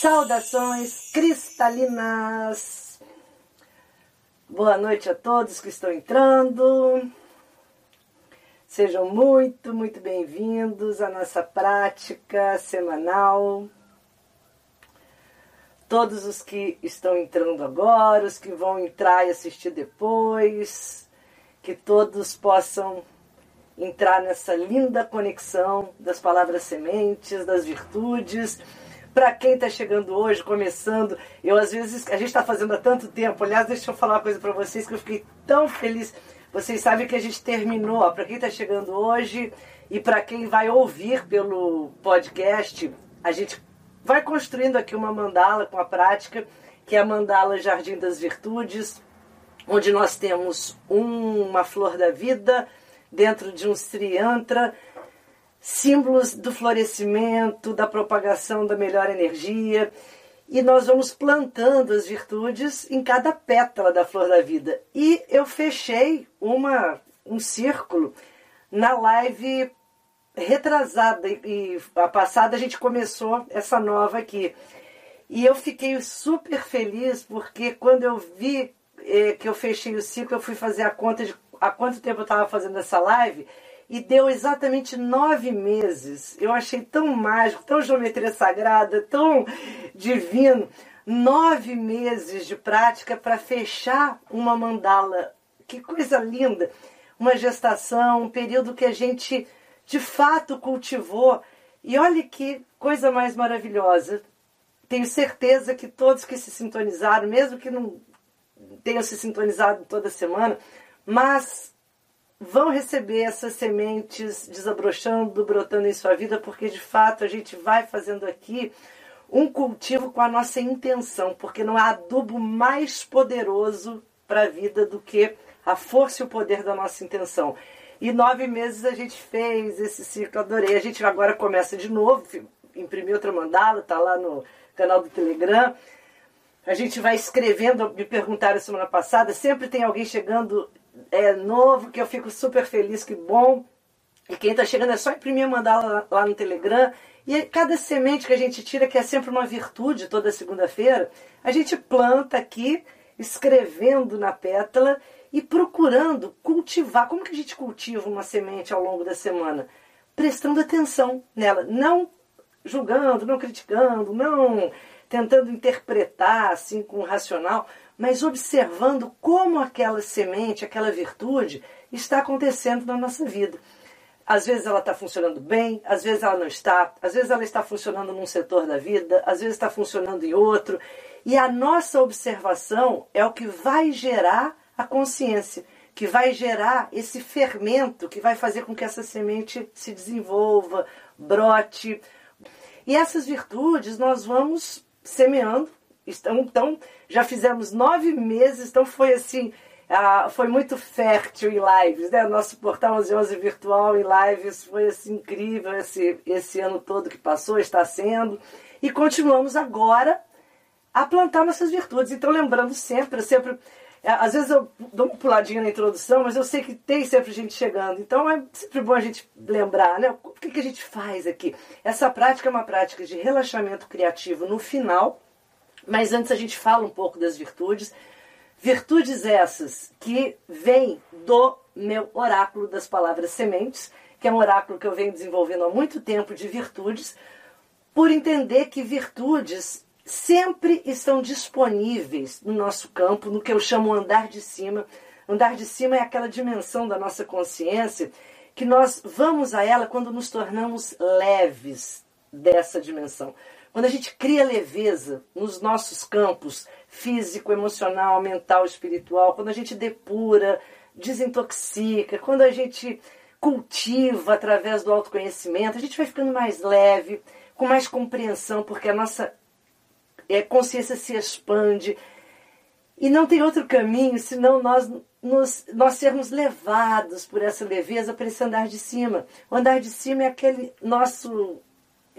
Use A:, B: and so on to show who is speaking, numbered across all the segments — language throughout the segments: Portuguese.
A: Saudações cristalinas! Boa noite a todos que estão entrando. Sejam muito, muito bem-vindos à nossa prática semanal. Todos os que estão entrando agora, os que vão entrar e assistir depois, que todos possam entrar nessa linda conexão das palavras sementes, das virtudes para quem está chegando hoje, começando, eu às vezes, a gente está fazendo há tanto tempo, aliás, deixa eu falar uma coisa para vocês que eu fiquei tão feliz. Vocês sabem que a gente terminou, para quem está chegando hoje e para quem vai ouvir pelo podcast, a gente vai construindo aqui uma mandala com a prática, que é a mandala Jardim das Virtudes, onde nós temos uma flor da vida dentro de um Sri Yantra, símbolos do florescimento, da propagação da melhor energia. E nós vamos plantando as virtudes em cada pétala da flor da vida. E eu fechei uma, um círculo na live retrasada e a passada a gente começou essa nova aqui. E eu fiquei super feliz porque quando eu vi eh, que eu fechei o ciclo, eu fui fazer a conta de há quanto tempo eu estava fazendo essa live e deu exatamente nove meses. Eu achei tão mágico, tão geometria sagrada, tão divino. Nove meses de prática para fechar uma mandala. Que coisa linda! Uma gestação, um período que a gente de fato cultivou. E olha que coisa mais maravilhosa. Tenho certeza que todos que se sintonizaram, mesmo que não tenham se sintonizado toda semana, mas vão receber essas sementes desabrochando, brotando em sua vida, porque de fato a gente vai fazendo aqui um cultivo com a nossa intenção, porque não há adubo mais poderoso para a vida do que a força e o poder da nossa intenção. E nove meses a gente fez esse ciclo, adorei. A gente agora começa de novo, imprimi outra mandala, tá lá no canal do Telegram. A gente vai escrevendo, me perguntaram semana passada, sempre tem alguém chegando é, novo, que eu fico super feliz, que bom. E quem está chegando é só imprimir e mandar lá, lá no Telegram. E cada semente que a gente tira, que é sempre uma virtude toda segunda-feira, a gente planta aqui, escrevendo na pétala e procurando cultivar. Como que a gente cultiva uma semente ao longo da semana? Prestando atenção nela, não julgando, não criticando, não tentando interpretar assim com o racional, mas observando como aquela semente, aquela virtude está acontecendo na nossa vida. Às vezes ela está funcionando bem, às vezes ela não está, às vezes ela está funcionando num setor da vida, às vezes está funcionando em outro. E a nossa observação é o que vai gerar a consciência, que vai gerar esse fermento que vai fazer com que essa semente se desenvolva, brote. E essas virtudes nós vamos semeando então, já fizemos nove meses, então foi assim, uh, foi muito fértil em lives, né? Nosso portal 1111 virtual em lives foi assim, incrível esse, esse ano todo que passou, está sendo. E continuamos agora a plantar nossas virtudes. Então, lembrando sempre, sempre. É, às vezes eu dou uma puladinha na introdução, mas eu sei que tem sempre gente chegando. Então é sempre bom a gente lembrar, né? O que, que a gente faz aqui? Essa prática é uma prática de relaxamento criativo no final mas antes a gente fala um pouco das virtudes. Virtudes essas que vêm do meu oráculo das palavras sementes, que é um oráculo que eu venho desenvolvendo há muito tempo de virtudes, por entender que virtudes sempre estão disponíveis no nosso campo, no que eu chamo andar de cima. Andar de cima é aquela dimensão da nossa consciência que nós vamos a ela quando nos tornamos leves dessa dimensão. Quando a gente cria leveza nos nossos campos físico, emocional, mental, espiritual, quando a gente depura, desintoxica, quando a gente cultiva através do autoconhecimento, a gente vai ficando mais leve, com mais compreensão, porque a nossa é, consciência se expande. E não tem outro caminho senão nós, nos, nós sermos levados por essa leveza para esse andar de cima. O andar de cima é aquele nosso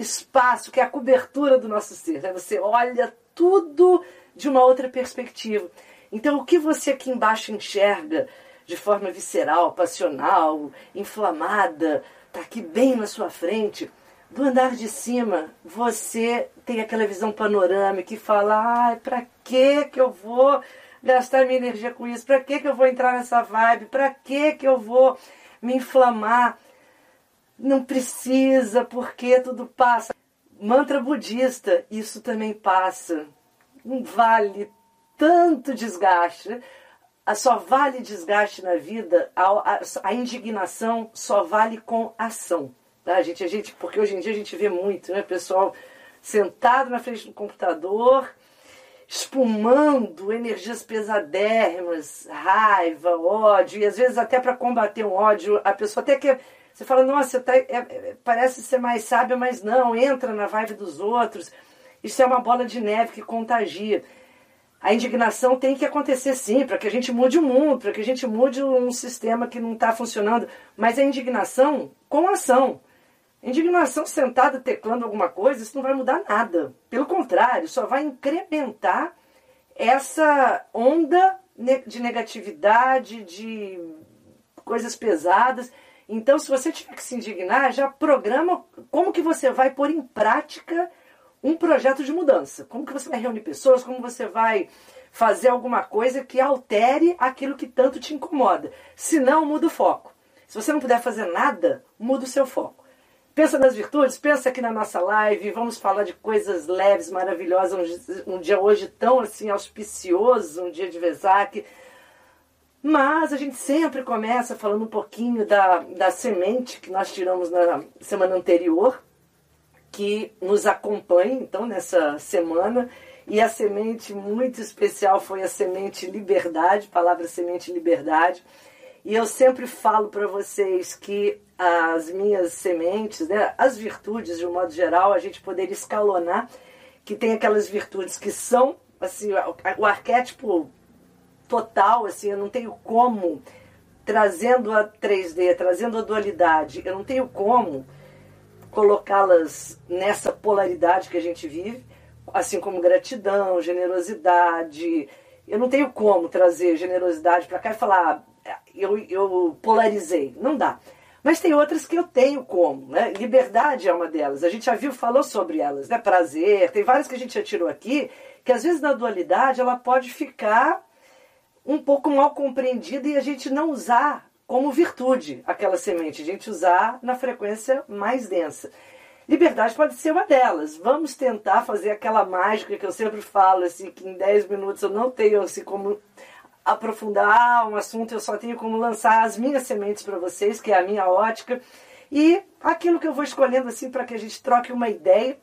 A: espaço, que é a cobertura do nosso ser. Né? Você olha tudo de uma outra perspectiva. Então, o que você aqui embaixo enxerga de forma visceral, passional, inflamada, está aqui bem na sua frente. Do andar de cima, você tem aquela visão panorâmica e fala: ai, para que que eu vou gastar minha energia com isso? Para que que eu vou entrar nessa vibe? Para que que eu vou me inflamar? Não precisa, porque tudo passa. Mantra budista, isso também passa. Não vale tanto desgaste. Só vale desgaste na vida, a, a, a indignação só vale com ação. Tá, gente? A gente? Porque hoje em dia a gente vê muito, né? Pessoal sentado na frente do computador, espumando energias pesadérrimas, raiva, ódio, e às vezes até para combater um ódio, a pessoa até quer. Você fala, nossa, tá, é, é, parece ser mais sábia, mas não, entra na vibe dos outros. Isso é uma bola de neve que contagia. A indignação tem que acontecer sim, para que a gente mude o mundo, para que a gente mude um sistema que não está funcionando. Mas a indignação com ação. Indignação sentada teclando alguma coisa, isso não vai mudar nada. Pelo contrário, só vai incrementar essa onda de negatividade, de coisas pesadas. Então, se você tiver que se indignar, já programa como que você vai pôr em prática um projeto de mudança. Como que você vai reunir pessoas, como você vai fazer alguma coisa que altere aquilo que tanto te incomoda. Se não, muda o foco. Se você não puder fazer nada, muda o seu foco. Pensa nas virtudes, pensa aqui na nossa live, vamos falar de coisas leves, maravilhosas, um, dia hoje tão assim auspicioso, um dia de Vesak. Mas a gente sempre começa falando um pouquinho da, da semente que nós tiramos na semana anterior, que nos acompanha então nessa semana. E a semente muito especial foi a semente liberdade, palavra semente liberdade. E eu sempre falo para vocês que as minhas sementes, né, as virtudes de um modo geral, a gente poderia escalonar, que tem aquelas virtudes que são assim, o arquétipo total, assim, eu não tenho como trazendo a 3D, trazendo a dualidade, eu não tenho como colocá-las nessa polaridade que a gente vive, assim como gratidão, generosidade. Eu não tenho como trazer generosidade para cá e falar, ah, eu, eu polarizei. Não dá. Mas tem outras que eu tenho como, né? Liberdade é uma delas. A gente já viu, falou sobre elas, né? Prazer, tem várias que a gente já tirou aqui, que às vezes na dualidade ela pode ficar um pouco mal compreendida e a gente não usar como virtude aquela semente, a gente usar na frequência mais densa. Liberdade pode ser uma delas. Vamos tentar fazer aquela mágica que eu sempre falo, assim, que em 10 minutos eu não tenho assim, como aprofundar um assunto, eu só tenho como lançar as minhas sementes para vocês, que é a minha ótica, e aquilo que eu vou escolhendo assim para que a gente troque uma ideia,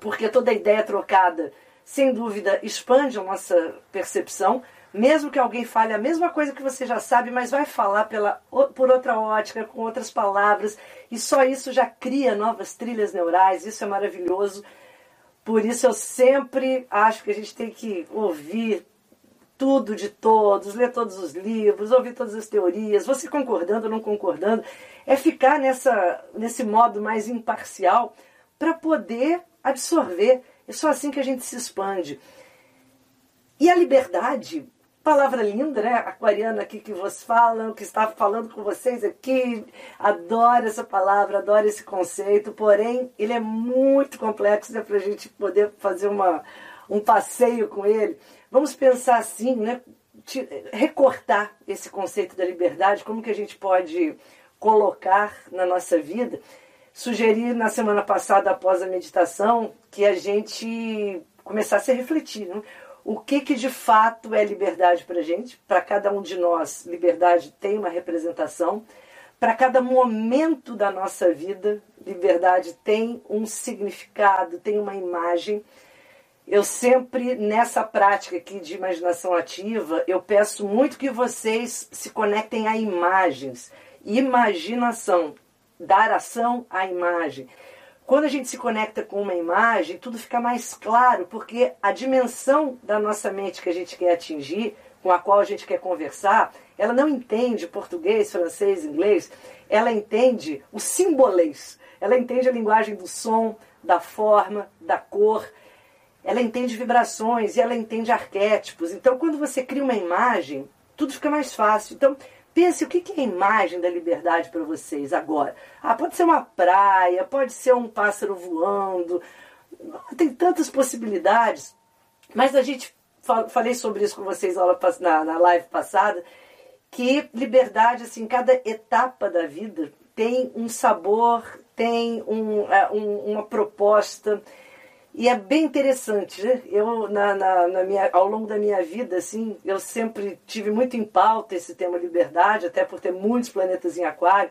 A: porque toda ideia trocada, sem dúvida, expande a nossa percepção, mesmo que alguém fale a mesma coisa que você já sabe, mas vai falar pela, por outra ótica, com outras palavras, e só isso já cria novas trilhas neurais, isso é maravilhoso. Por isso eu sempre acho que a gente tem que ouvir tudo de todos, ler todos os livros, ouvir todas as teorias, você concordando ou não concordando, é ficar nessa, nesse modo mais imparcial para poder absorver. É só assim que a gente se expande. E a liberdade Palavra linda, né? Aquariana aqui que vos falam, que está falando com vocês aqui. Adoro essa palavra, adoro esse conceito, porém ele é muito complexo né, para a gente poder fazer uma, um passeio com ele. Vamos pensar assim, né? recortar esse conceito da liberdade, como que a gente pode colocar na nossa vida. Sugeri na semana passada, após a meditação, que a gente começasse a refletir. Né? O que, que de fato é liberdade para a gente. Para cada um de nós, liberdade tem uma representação. Para cada momento da nossa vida, liberdade tem um significado, tem uma imagem. Eu sempre, nessa prática aqui de imaginação ativa, eu peço muito que vocês se conectem a imagens. Imaginação, dar ação à imagem. Quando a gente se conecta com uma imagem, tudo fica mais claro, porque a dimensão da nossa mente que a gente quer atingir, com a qual a gente quer conversar, ela não entende português, francês, inglês, ela entende o simbolês. Ela entende a linguagem do som, da forma, da cor. Ela entende vibrações e ela entende arquétipos. Então, quando você cria uma imagem, tudo fica mais fácil. Então, pense o que é a imagem da liberdade para vocês agora. Ah, pode ser uma praia, pode ser um pássaro voando. Tem tantas possibilidades. Mas a gente falei sobre isso com vocês na, live passada que liberdade, assim, cada etapa da vida tem um sabor, tem um, é, um, uma proposta. E é bem interessante, né? Eu, na, na, na, minha, ao longo da minha vida, assim, eu sempre tive muito em pauta esse tema liberdade, até por ter muitos planetas em aquário.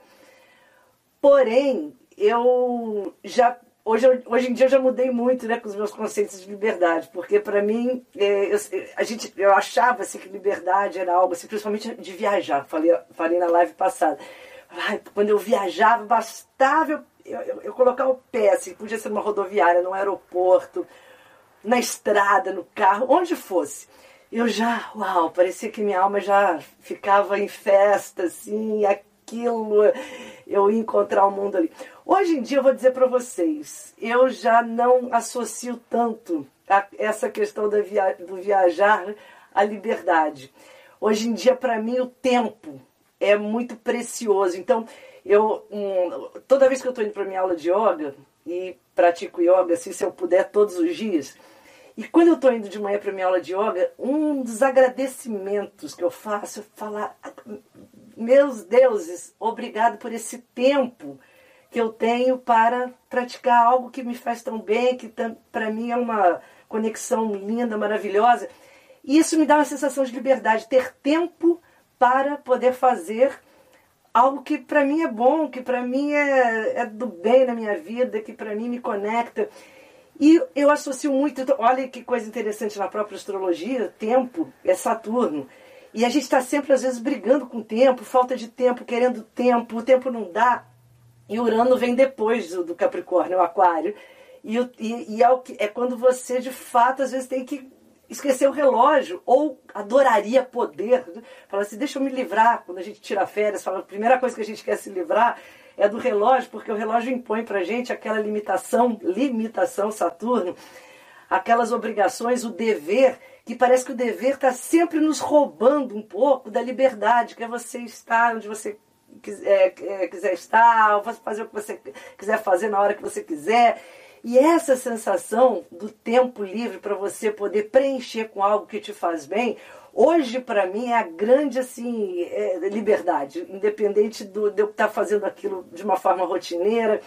A: Porém, eu já hoje, hoje em dia eu já mudei muito né, com os meus conceitos de liberdade, porque para mim é, eu, a gente, eu achava assim, que liberdade era algo, assim, principalmente de viajar, falei, falei na live passada. Ai, quando eu viajava, bastava eu, eu, eu, colocar o pé, assim, podia ser numa rodoviária, num aeroporto, na estrada, no carro, onde fosse. Eu já, uau, parecia que minha alma já ficava em festa, assim, aquilo, eu ia encontrar o mundo ali. Hoje em dia eu vou dizer para vocês, eu já não associo tanto a essa questão da via do viajar à liberdade. Hoje em dia, para mim, o tempo é muito precioso. Então, eu um, toda vez que eu estou indo para minha aula de yoga e pratico yoga, assim, se eu puder, todos os dias. E quando eu estou indo de manhã para minha aula de yoga, um dos agradecimentos que eu faço é falar: meus deuses, obrigado por esse tempo que eu tenho para praticar algo que me faz tão bem, que para mim é uma conexão linda, maravilhosa. E isso me dá uma sensação de liberdade, ter tempo para poder fazer algo que para mim é bom, que para mim é, é, do bem na minha vida, que para mim me conecta. E eu associo muito, então, olha que coisa interessante na própria astrologia, tempo é Saturno. E a gente está sempre, às vezes, brigando com o tempo, falta de tempo, querendo tempo, o tempo não dá. E Urano vem depois do, do Capricórnio, o Aquário. E, e, e é, que, é quando você, de fato, às vezes tem que esquecer o relógio, ou adoraria poder. Fala assim, deixa eu me livrar. Quando a gente tira férias, fala, a primeira coisa que a gente quer se livrar é do relógio, porque o relógio impõe pra gente aquela limitação, limitação Saturno, aquelas obrigações, o dever, que parece que o dever está sempre nos roubando um pouco da liberdade, que é você estar onde você quiser, é, quiser estar, fazer o que você quiser fazer na hora que você quiser. E essa sensação do tempo livre para você poder preencher com algo que te faz bem, hoje para mim é a grande assim é, liberdade, independente do, de eu estar tá fazendo aquilo de uma forma rotineira.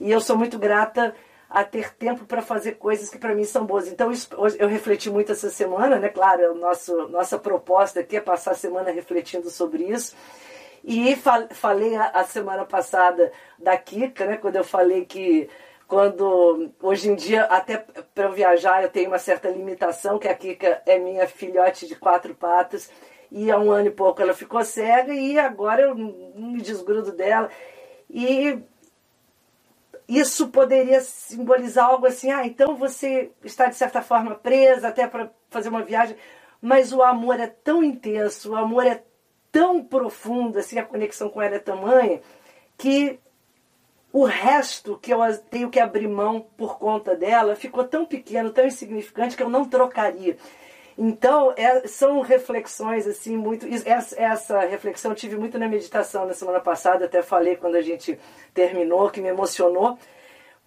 A: E eu sou muito grata a ter tempo para fazer coisas que para mim são boas. Então isso, eu refleti muito essa semana, né? Claro, nosso, nossa proposta aqui é passar a semana refletindo sobre isso. E falei a, a semana passada da Kika, né? Quando eu falei que quando hoje em dia até para eu viajar eu tenho uma certa limitação que a Kika é minha filhote de quatro patas e há um ano e pouco ela ficou cega e agora eu me desgrudo dela. E isso poderia simbolizar algo assim ah então você está de certa forma presa até para fazer uma viagem. Mas o amor é tão intenso o amor é tão profundo assim a conexão com ela é tamanha que o resto que eu tenho que abrir mão por conta dela ficou tão pequeno, tão insignificante que eu não trocaria. Então, é, são reflexões assim muito. Essa, essa, reflexão eu tive muito na meditação na semana passada, até falei quando a gente terminou, que me emocionou,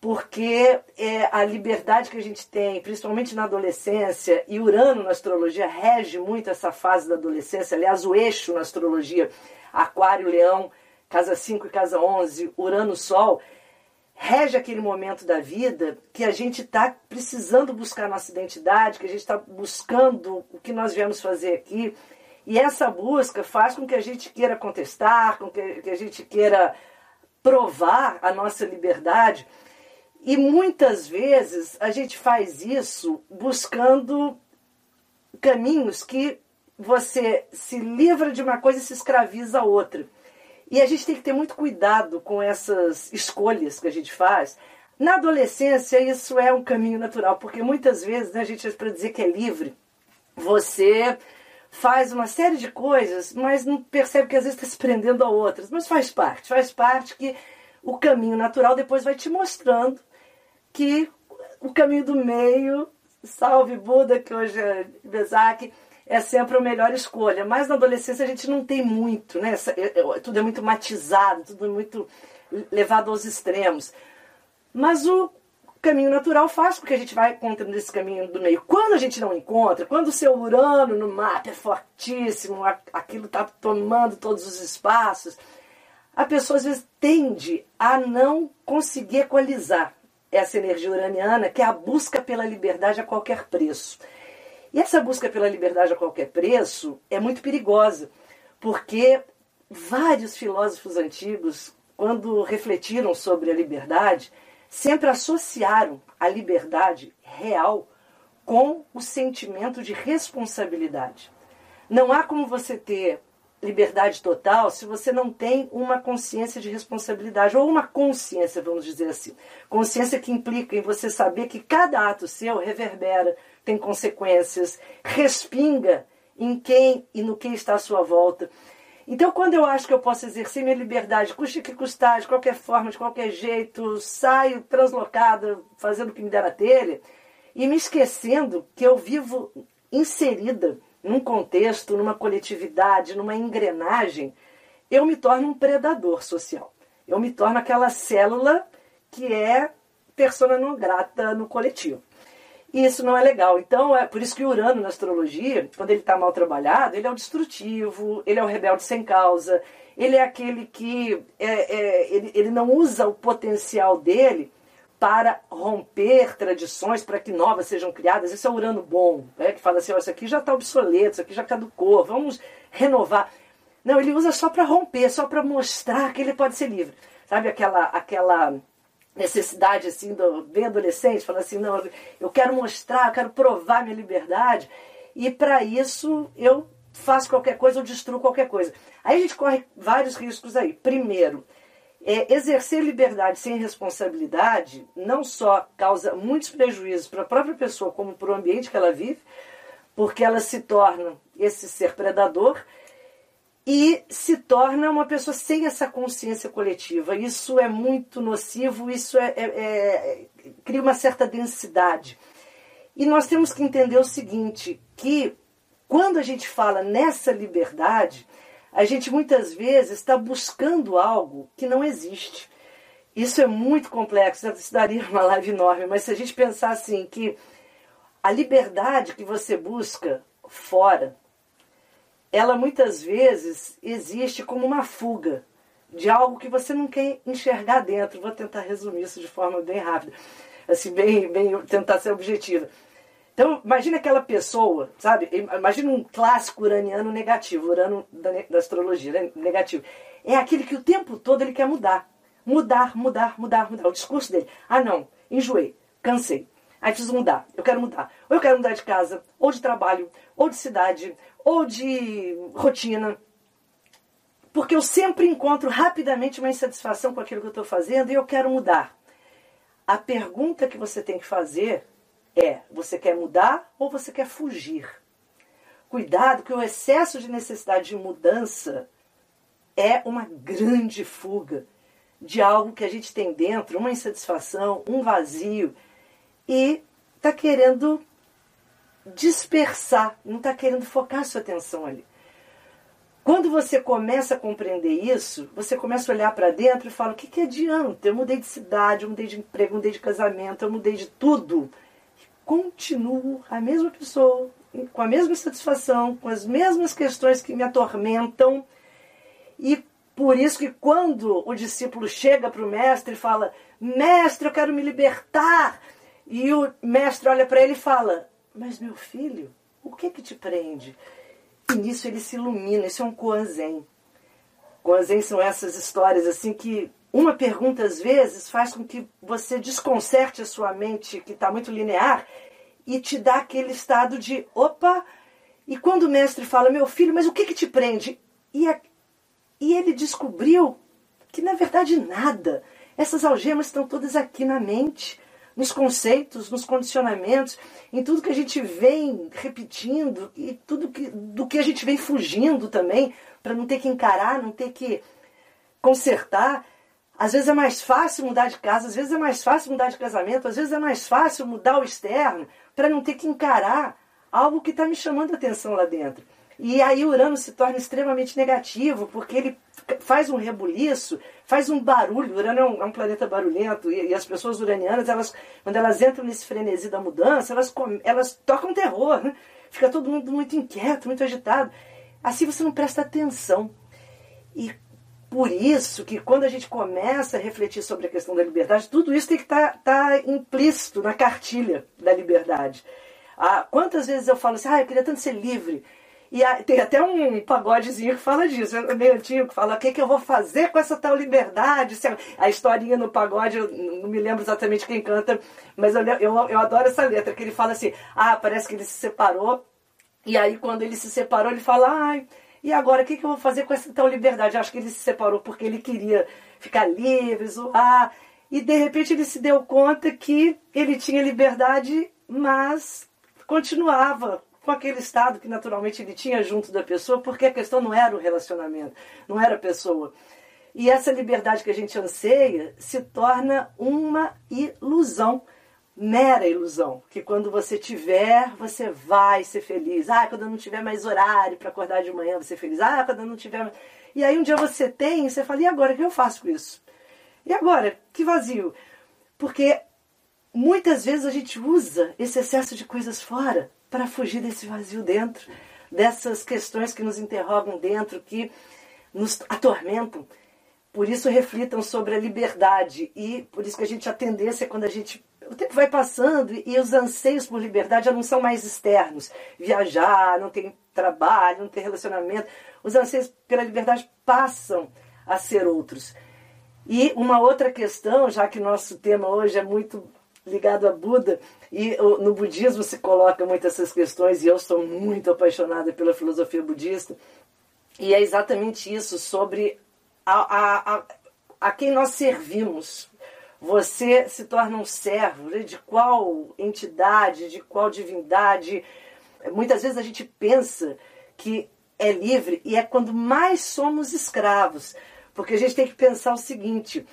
A: porque é, a liberdade que a gente tem, principalmente na adolescência, e Urano na astrologia rege muito essa fase da adolescência. Aliás, o eixo na astrologia, Aquário-Leão casa 5 e casa 11, Urano-Sol, rege aquele momento da vida que a gente está precisando buscar nossa identidade, que a gente está buscando o que nós viemos fazer aqui. E essa busca faz com que a gente queira contestar, com que, que a gente queira provar a nossa liberdade. E muitas vezes a gente faz isso buscando caminhos que você se livra de uma coisa e se escraviza a outra. E a gente tem que ter muito cuidado com essas escolhas que a gente faz. Na adolescência, isso é um caminho natural, porque muitas vezes, né, a gente, para dizer que é livre, você faz uma série de coisas, mas não percebe que às vezes está se prendendo a outras. Mas faz parte, faz parte que o caminho natural depois vai te mostrando que o caminho do meio, salve Buda, que hoje é Bezak, é sempre a melhor escolha. Mas na adolescência a gente não tem muito, né? É, é, tudo é muito matizado, tudo é muito levado aos extremos. Mas o caminho natural faz com que a gente vai encontrando esse caminho do meio. Quando a gente não encontra, quando o seu Urano no mapa é fortíssimo, aquilo está tomando todos os espaços, a pessoa às vezes tende a não conseguir equalizar essa energia uraniana, que é a busca pela liberdade a qualquer preço. E essa busca pela liberdade a qualquer preço é muito perigosa, porque vários filósofos antigos, quando refletiram sobre a liberdade, sempre associaram a liberdade real com o sentimento de responsabilidade. Não há como você ter liberdade total se você não tem uma consciência de responsabilidade, ou uma consciência, vamos dizer assim. Consciência que implica em você saber que cada ato seu reverbera tem consequências, respinga em quem e no que está à sua volta. Então, quando eu acho que eu posso exercer minha liberdade, custe que custar, de qualquer forma, de qualquer jeito, saio translocada, fazendo o que me der na telha, e me esquecendo que eu vivo inserida num contexto, numa coletividade, numa engrenagem, eu me torno um predador social. Eu me torno aquela célula que é persona não grata no coletivo. E isso não é legal. Então, é por isso que o Urano na astrologia, quando ele está mal trabalhado, ele é o destrutivo, ele é o rebelde sem causa, ele é aquele que é, é, ele, ele não usa o potencial dele para romper tradições, para que novas sejam criadas. Esse é o Urano bom, né? que fala assim: oh, isso aqui já está obsoleto, isso aqui já caducou, vamos renovar. Não, ele usa só para romper, só para mostrar que ele pode ser livre. Sabe aquela, aquela necessidade assim do bem adolescente, falando assim, não, eu quero mostrar, eu quero provar minha liberdade, e para isso eu faço qualquer coisa, eu destruo qualquer coisa. Aí a gente corre vários riscos aí. Primeiro, é, exercer liberdade sem responsabilidade não só causa muitos prejuízos para a própria pessoa, como para o ambiente que ela vive, porque ela se torna esse ser predador e se torna uma pessoa sem essa consciência coletiva. Isso é muito nocivo, isso é, é, é, cria uma certa densidade. E nós temos que entender o seguinte, que quando a gente fala nessa liberdade, a gente muitas vezes está buscando algo que não existe. Isso é muito complexo, isso daria uma live enorme, mas se a gente pensar assim que a liberdade que você busca fora, ela muitas vezes existe como uma fuga de algo que você não quer enxergar dentro. Vou tentar resumir isso de forma bem rápida, assim, bem, bem tentar ser objetiva. Então, imagine aquela pessoa, sabe? Imagina um clássico uraniano negativo, urano da, da astrologia, né? negativo. É aquele que o tempo todo ele quer mudar. Mudar, mudar, mudar, mudar. O discurso dele. Ah, não, enjoei, cansei. Aí preciso mudar, eu quero mudar. Ou eu quero mudar de casa, ou de trabalho, ou de cidade, ou de rotina. Porque eu sempre encontro rapidamente uma insatisfação com aquilo que eu estou fazendo e eu quero mudar. A pergunta que você tem que fazer é: você quer mudar ou você quer fugir? Cuidado, que o excesso de necessidade de mudança é uma grande fuga de algo que a gente tem dentro, uma insatisfação, um vazio, e está querendo dispersar, não está querendo focar sua atenção ali. Quando você começa a compreender isso, você começa a olhar para dentro e fala: o que, que adianta? Eu mudei de cidade, eu mudei de emprego, eu mudei de casamento, eu mudei de tudo. E continuo a mesma pessoa, com a mesma satisfação, com as mesmas questões que me atormentam. E por isso que quando o discípulo chega para o mestre e fala: Mestre, eu quero me libertar. E o mestre olha para ele e fala: mas meu filho, o que que te prende? E nisso ele se ilumina, isso é um Koanzen. Koanzen são essas histórias assim que uma pergunta às vezes faz com que você desconcerte a sua mente que está muito linear e te dá aquele estado de opa. E quando o mestre fala, meu filho, mas o que que te prende? E, a, e ele descobriu que na verdade nada. Essas algemas estão todas aqui na mente, nos conceitos, nos condicionamentos, em tudo que a gente vem repetindo e tudo que, do que a gente vem fugindo também, para não ter que encarar, não ter que consertar. Às vezes é mais fácil mudar de casa, às vezes é mais fácil mudar de casamento, às vezes é mais fácil mudar o externo para não ter que encarar algo que está me chamando a atenção lá dentro. E aí Urano se torna extremamente negativo, porque ele faz um rebuliço, faz um barulho. Urano é um, é um planeta barulhento e, e, as pessoas uranianas, elas, quando elas entram nesse frenesi da mudança, elas, elas tocam terror. Né? Fica todo mundo muito inquieto, muito agitado. Assim você não presta atenção. E por isso que quando a gente começa a refletir sobre a questão da liberdade, tudo isso tem que estar tá, tá implícito na cartilha da liberdade. Ah, quantas vezes eu falo assim, ah, eu queria tanto ser livre. E tem até um pagodezinho que fala disso, meio antigo, que fala o que, que eu vou fazer com essa tal liberdade. A historinha no pagode, eu não me lembro exatamente quem canta, mas eu, eu, eu adoro essa letra, que ele fala assim, ah, parece que ele se separou, e aí quando ele se separou, ele fala, ai, e agora o que, que eu vou fazer com essa tal liberdade? Eu acho que ele se separou porque ele queria ficar livre, zoar, e de repente ele se deu conta que ele tinha liberdade, mas continuava com aquele estado que naturalmente ele tinha junto da pessoa, porque a questão não era o relacionamento, não era a pessoa. E essa liberdade que a gente anseia se torna uma ilusão, mera ilusão, que quando você tiver, você vai ser feliz. Ah, quando eu não tiver mais horário para acordar de manhã, você ser feliz. Ah, quando eu não tiver. E aí um dia você tem, e você fala: "E agora o que eu faço com isso?" E agora, que vazio. Porque muitas vezes a gente usa esse excesso de coisas fora para fugir desse vazio dentro, dessas questões que nos interrogam dentro, que nos atormentam. Por isso reflitam sobre a liberdade e por isso que a gente a tendência quando a gente o tempo vai passando e os anseios por liberdade já não são mais externos. Viajar, não ter trabalho, não ter relacionamento. Os anseios pela liberdade passam a ser outros. E uma outra questão, já que nosso tema hoje é muito ligado a Buda, e no budismo se coloca muitas essas questões, e eu sou muito apaixonada pela filosofia budista, e é exatamente isso, sobre a, a, a, a quem nós servimos. Você se torna um servo né? de qual entidade, de qual divindade. Muitas vezes a gente pensa que é livre e é quando mais somos escravos. Porque a gente tem que pensar o seguinte: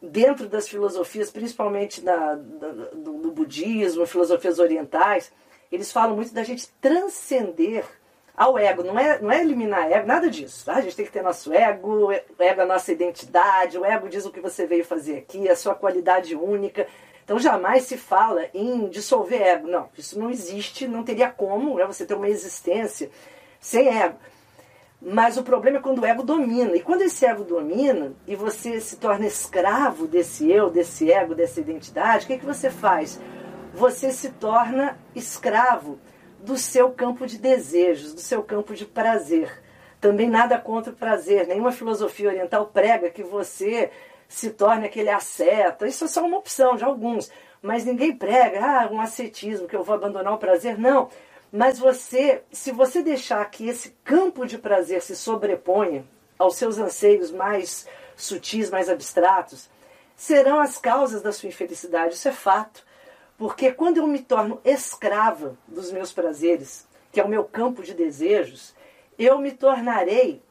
A: dentro das filosofias, principalmente da, da, do, do, budismo, filosofias orientais, eles falam muito da gente transcender ao ego. Não é, não é eliminar ego, nada disso. Tá? A gente tem que ter nosso ego, o ego é a nossa identidade, o ego diz o que você veio fazer aqui, a sua qualidade única. Então jamais se fala em dissolver ego. Não, isso não existe, não teria como né, você ter uma existência sem ego. Mas o problema é quando o ego domina. E quando esse ego domina e você se torna escravo desse eu, desse ego, dessa identidade, o que, que você faz? Você se torna escravo do seu campo de desejos, do seu campo de prazer. Também nada contra o prazer. Nenhuma filosofia oriental prega que você se torne aquele asceta. Isso é só uma opção de alguns. Mas ninguém prega, ah, um ascetismo, que eu vou abandonar o prazer. Não. Mas você, se você deixar que esse campo de prazer se sobreponha aos seus anseios mais sutis, mais abstratos, serão as causas da sua infelicidade. Isso é fato. Porque quando eu me torno escrava dos meus prazeres, que é o meu campo de desejos, eu me tornarei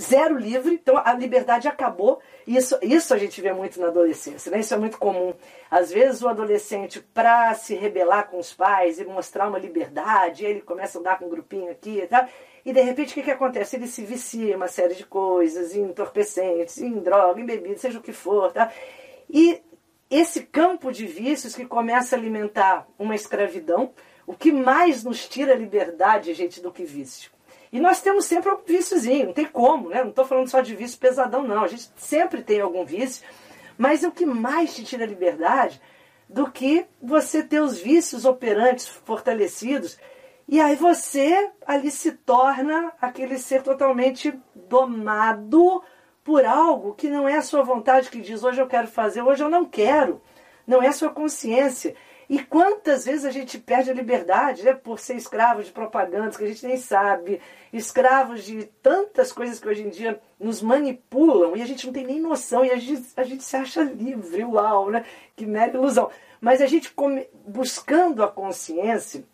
A: zero livre, então a liberdade acabou. Isso, isso a gente vê muito na adolescência, né? Isso é muito comum. Às vezes o adolescente, para se rebelar com os pais e mostrar uma liberdade, ele começa a andar com um grupinho aqui e tal. E de repente o que, que acontece? Ele se vicia em uma série de coisas, em entorpecentes, em droga, em bebida, seja o que for. Tá? E esse campo de vícios que começa a alimentar uma escravidão, o que mais nos tira liberdade, gente, do que vício? E nós temos sempre um víciozinho, não tem como, né? Não estou falando só de vício pesadão, não. A gente sempre tem algum vício, mas o que mais te tira a liberdade do que você ter os vícios operantes fortalecidos. E aí você ali se torna aquele ser totalmente domado por algo que não é a sua vontade que diz hoje eu quero fazer, hoje eu não quero. Não é a sua consciência. E quantas vezes a gente perde a liberdade né, por ser escravo de propagandas que a gente nem sabe, escravos de tantas coisas que hoje em dia nos manipulam e a gente não tem nem noção e a gente, a gente se acha livre, uau, né? Que mera ilusão. Mas a gente come, buscando a consciência,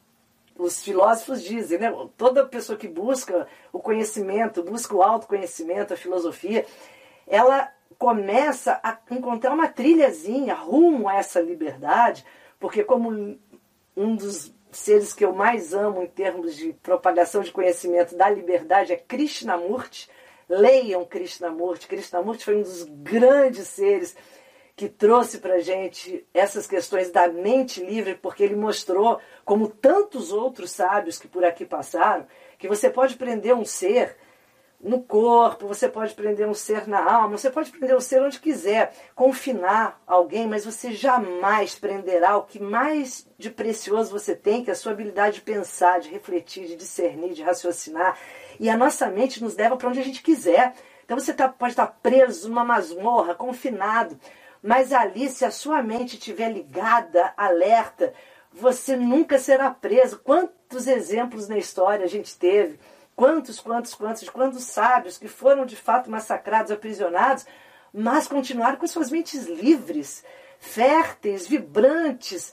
A: os filósofos dizem, né? Toda pessoa que busca o conhecimento, busca o autoconhecimento, a filosofia, ela começa a encontrar uma trilhazinha rumo a essa liberdade porque como um dos seres que eu mais amo em termos de propagação de conhecimento da liberdade é Krishnamurti, leiam Krishnamurti. Krishnamurti foi um dos grandes seres que trouxe para gente essas questões da mente livre, porque ele mostrou, como tantos outros sábios que por aqui passaram, que você pode prender um ser no corpo, você pode prender um ser na alma, você pode prender um ser onde quiser, confinar alguém, mas você jamais prenderá o que mais de precioso você tem, que é a sua habilidade de pensar, de refletir, de discernir, de raciocinar. E a nossa mente nos leva para onde a gente quiser. Então você tá, pode estar preso numa masmorra, confinado, mas ali, se a sua mente estiver ligada, alerta, você nunca será preso. Quantos exemplos na história a gente teve? Quantos, quantos, quantos, quantos sábios que foram de fato massacrados, aprisionados, mas continuaram com suas mentes livres, férteis, vibrantes,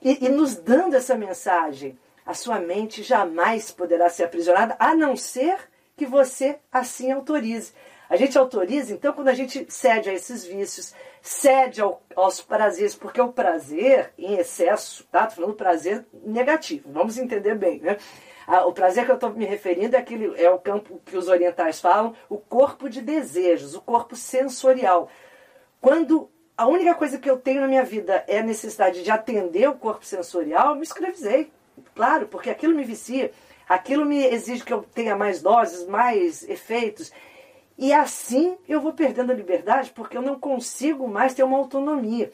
A: e, e nos dando essa mensagem. A sua mente jamais poderá ser aprisionada, a não ser que você assim autorize. A gente autoriza, então, quando a gente cede a esses vícios, cede ao, aos prazeres, porque o prazer em excesso, tá? Estou falando prazer negativo, vamos entender bem, né? O prazer que eu estou me referindo é, aquele, é o campo que os orientais falam, o corpo de desejos, o corpo sensorial. Quando a única coisa que eu tenho na minha vida é a necessidade de atender o corpo sensorial, eu me escravizei. Claro, porque aquilo me vicia, aquilo me exige que eu tenha mais doses, mais efeitos. E assim eu vou perdendo a liberdade porque eu não consigo mais ter uma autonomia.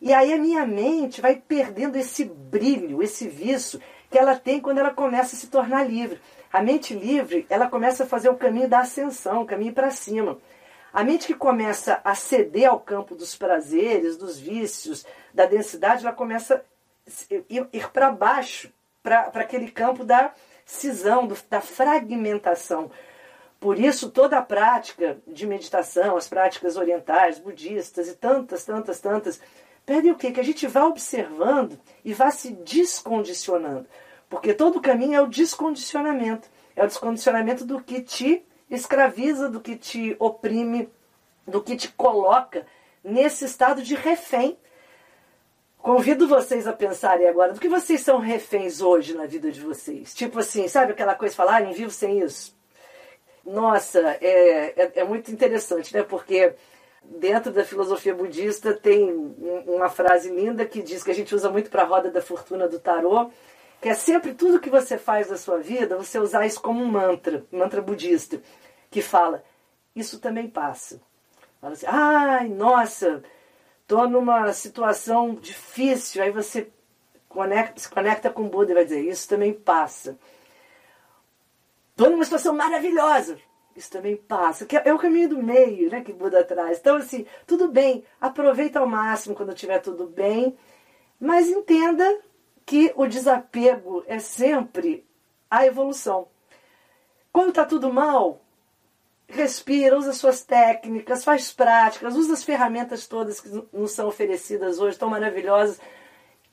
A: E aí a minha mente vai perdendo esse brilho, esse vício que ela tem quando ela começa a se tornar livre. A mente livre, ela começa a fazer o caminho da ascensão, o caminho para cima. A mente que começa a ceder ao campo dos prazeres, dos vícios, da densidade, ela começa a ir, para baixo, para aquele campo da cisão, do, da fragmentação. Por isso, toda a prática de meditação, as práticas orientais, budistas e tantas, tantas, tantas, pedem o quê? Que a gente vá observando e vá se descondicionando. Porque todo caminho é o descondicionamento. É o descondicionamento do que te escraviza, do que te oprime, do que te coloca nesse estado de refém. Convido vocês a pensarem agora do que vocês são reféns hoje na vida de vocês. Tipo assim, sabe aquela coisa de falar, ah, vivo sem isso? Nossa, é, é, é muito interessante, né? Porque dentro da filosofia budista tem uma frase linda que diz que a gente usa muito para a roda da fortuna do tarô, que é sempre tudo que você faz na sua vida, você usar isso como um mantra, mantra budista, que fala, isso também passa. Fala assim, ai, nossa, tô numa situação difícil, aí você conecta, se conecta com o Buda e vai dizer, isso também passa. Tô numa situação maravilhosa, isso também passa, que é o caminho do meio, né, que Buda traz. Então, assim, tudo bem, aproveita ao máximo quando estiver tudo bem, mas entenda que o desapego é sempre a evolução. Quando está tudo mal, respira, usa suas técnicas, faz práticas, usa as ferramentas todas que nos são oferecidas hoje, tão maravilhosas,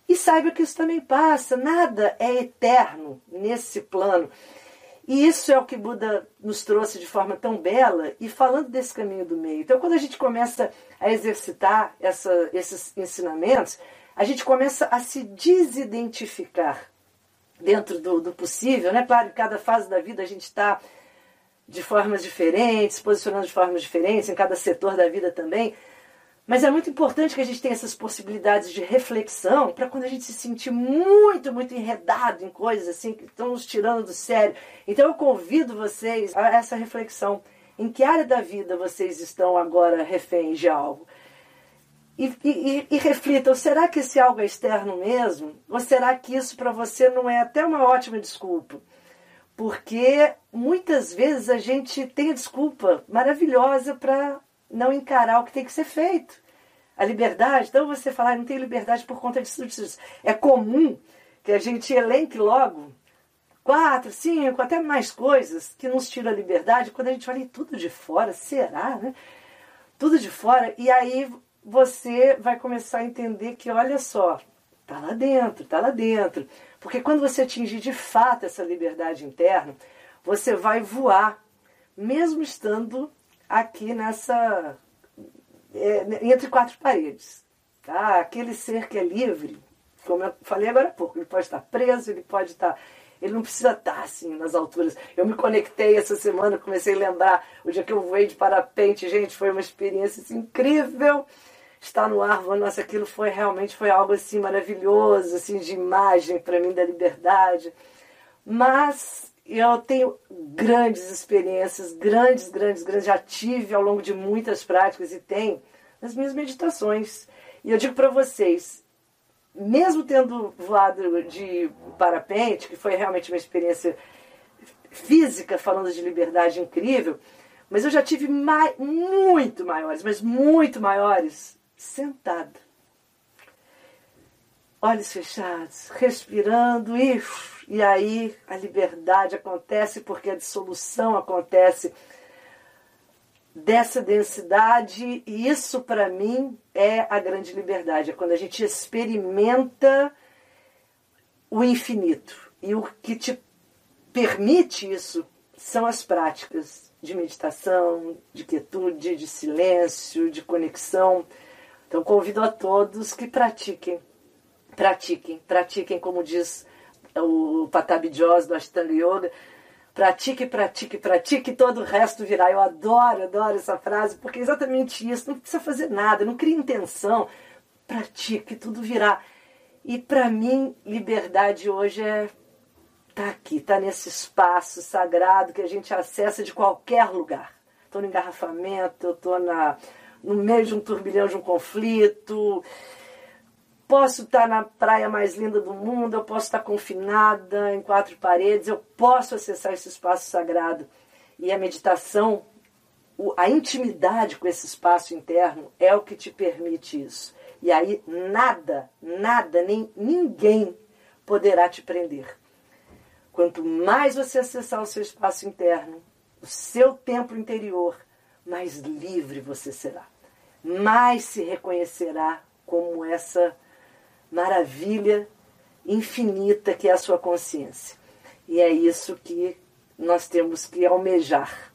A: e saiba que isso também passa, nada é eterno nesse plano. E isso é o que Buda nos trouxe de forma tão bela e falando desse caminho do meio. Então, quando a gente começa a exercitar essa, esses ensinamentos, a gente começa a se desidentificar dentro do, do possível. Né? Claro, em cada fase da vida a gente está de formas diferentes, posicionando de formas diferentes, em cada setor da vida também. Mas é muito importante que a gente tenha essas possibilidades de reflexão para quando a gente se sentir muito, muito enredado em coisas assim que estão nos tirando do sério. Então eu convido vocês a essa reflexão. Em que área da vida vocês estão agora reféns de algo? E, e, e, reflitam, será que esse algo é externo mesmo? Ou será que isso para você não é até uma ótima desculpa? Porque muitas vezes a gente tem a desculpa maravilhosa para não encarar o que tem que ser feito. A liberdade, então você falar, não tem liberdade por conta disso, disso. É comum que a gente elenque logo quatro, cinco, até mais coisas que nos tiram a liberdade quando a gente olha tudo de fora, será, né? Tudo de fora, e aí você vai começar a entender que, olha só, tá lá dentro, tá lá dentro. Porque quando você atingir de fato essa liberdade interna, você vai voar, mesmo estando aqui nessa. É, entre quatro paredes. Tá? Aquele ser que é livre, como eu falei agora há pouco, ele pode estar preso, ele pode estar. Ele não precisa estar assim nas alturas. Eu me conectei essa semana, comecei a lembrar o dia que eu voei de parapente, gente, foi uma experiência assim, incrível estar no ar, nossa, aquilo foi realmente foi algo assim maravilhoso, assim de imagem para mim da liberdade. Mas eu tenho grandes experiências, grandes, grandes, grandes, já tive ao longo de muitas práticas e tenho nas minhas meditações. E eu digo para vocês, mesmo tendo voado de parapente, que foi realmente uma experiência física, falando de liberdade incrível, mas eu já tive mai, muito maiores, mas muito maiores sentado. Olhos fechados, respirando e, e aí a liberdade acontece porque a dissolução acontece dessa densidade e isso para mim é a grande liberdade, é quando a gente experimenta o infinito. E o que te permite isso são as práticas de meditação, de quietude, de silêncio, de conexão. Então convido a todos que pratiquem, pratiquem, pratiquem, como diz o Patabi Jos do Ashtanga Yoga, pratique, pratique, pratique, todo o resto virá. Eu adoro, adoro essa frase, porque é exatamente isso, não precisa fazer nada, não cria intenção, pratique, tudo virá. E para mim, liberdade hoje é tá aqui, tá nesse espaço sagrado que a gente acessa de qualquer lugar. Estou no engarrafamento, eu estou no meio de um turbilhão de um conflito. Posso estar na praia mais linda do mundo, eu posso estar confinada em quatro paredes, eu posso acessar esse espaço sagrado. E a meditação, a intimidade com esse espaço interno é o que te permite isso. E aí nada, nada, nem ninguém poderá te prender. Quanto mais você acessar o seu espaço interno, o seu templo interior, mais livre você será mais se reconhecerá como essa maravilha infinita que é a sua consciência. E é isso que nós temos que almejar.